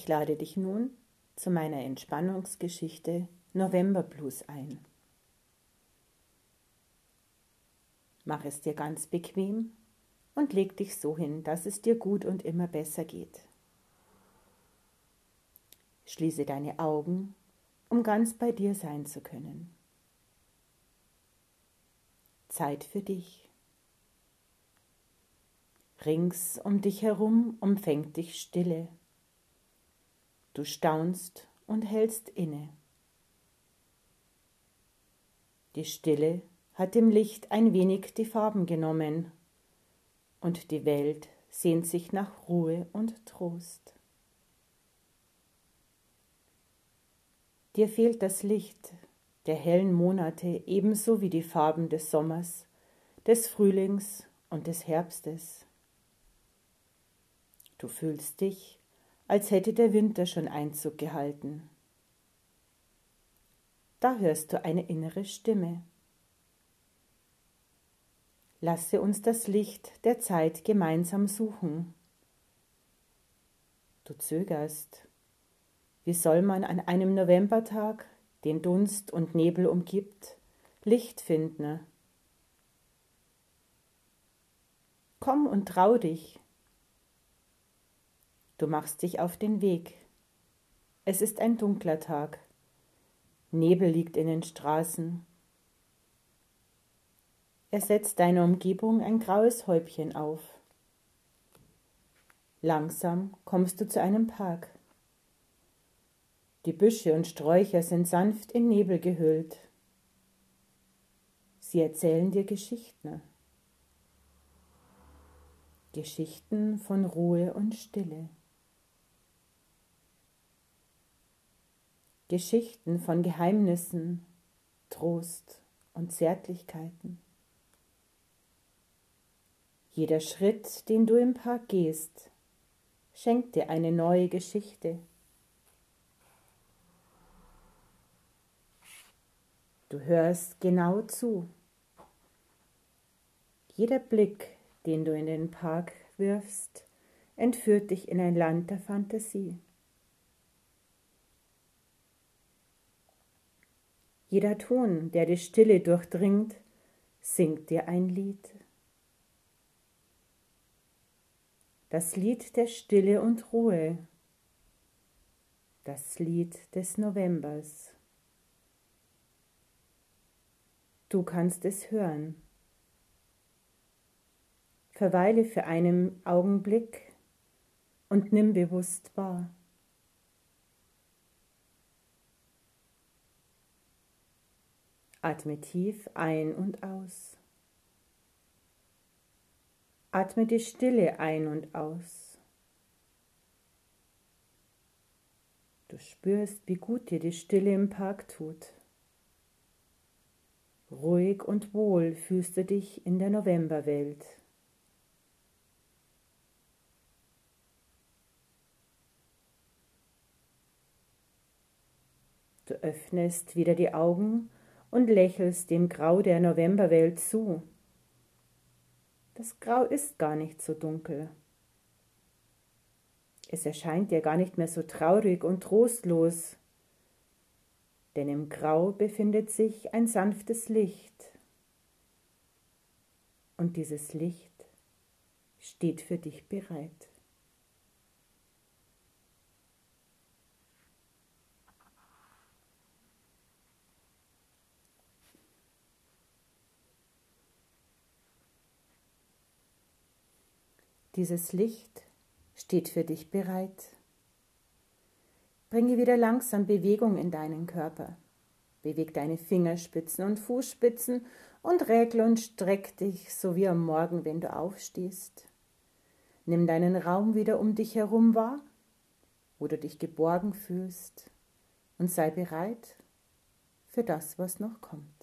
Ich lade dich nun zu meiner Entspannungsgeschichte November Blues ein. Mach es dir ganz bequem und leg dich so hin, dass es dir gut und immer besser geht. Schließe deine Augen, um ganz bei dir sein zu können. Zeit für dich. Rings um dich herum umfängt dich Stille. Du staunst und hältst inne. Die Stille hat dem Licht ein wenig die Farben genommen, und die Welt sehnt sich nach Ruhe und Trost. Dir fehlt das Licht der hellen Monate ebenso wie die Farben des Sommers, des Frühlings und des Herbstes. Du fühlst dich, als hätte der Winter schon Einzug gehalten. Da hörst du eine innere Stimme. Lasse uns das Licht der Zeit gemeinsam suchen. Du zögerst. Wie soll man an einem Novembertag, den Dunst und Nebel umgibt, Licht finden? Komm und trau dich. Du machst dich auf den Weg. Es ist ein dunkler Tag. Nebel liegt in den Straßen. Er setzt deiner Umgebung ein graues Häubchen auf. Langsam kommst du zu einem Park. Die Büsche und Sträucher sind sanft in Nebel gehüllt. Sie erzählen dir Geschichten. Geschichten von Ruhe und Stille. Geschichten von Geheimnissen, Trost und Zärtlichkeiten. Jeder Schritt, den du im Park gehst, schenkt dir eine neue Geschichte. Du hörst genau zu. Jeder Blick, den du in den Park wirfst, entführt dich in ein Land der Fantasie. Jeder Ton, der die Stille durchdringt, singt dir ein Lied. Das Lied der Stille und Ruhe, das Lied des Novembers. Du kannst es hören. Verweile für einen Augenblick und nimm bewusst wahr. Atme tief ein und aus. Atme die Stille ein und aus. Du spürst, wie gut dir die Stille im Park tut. Ruhig und wohl fühlst du dich in der Novemberwelt. Du öffnest wieder die Augen und lächelst dem Grau der Novemberwelt zu. Das Grau ist gar nicht so dunkel. Es erscheint dir gar nicht mehr so traurig und trostlos, denn im Grau befindet sich ein sanftes Licht. Und dieses Licht steht für dich bereit. Dieses Licht steht für dich bereit. Bringe wieder langsam Bewegung in deinen Körper. Beweg deine Fingerspitzen und Fußspitzen und regle und streck dich, so wie am Morgen, wenn du aufstehst. Nimm deinen Raum wieder um dich herum wahr, wo du dich geborgen fühlst, und sei bereit für das, was noch kommt.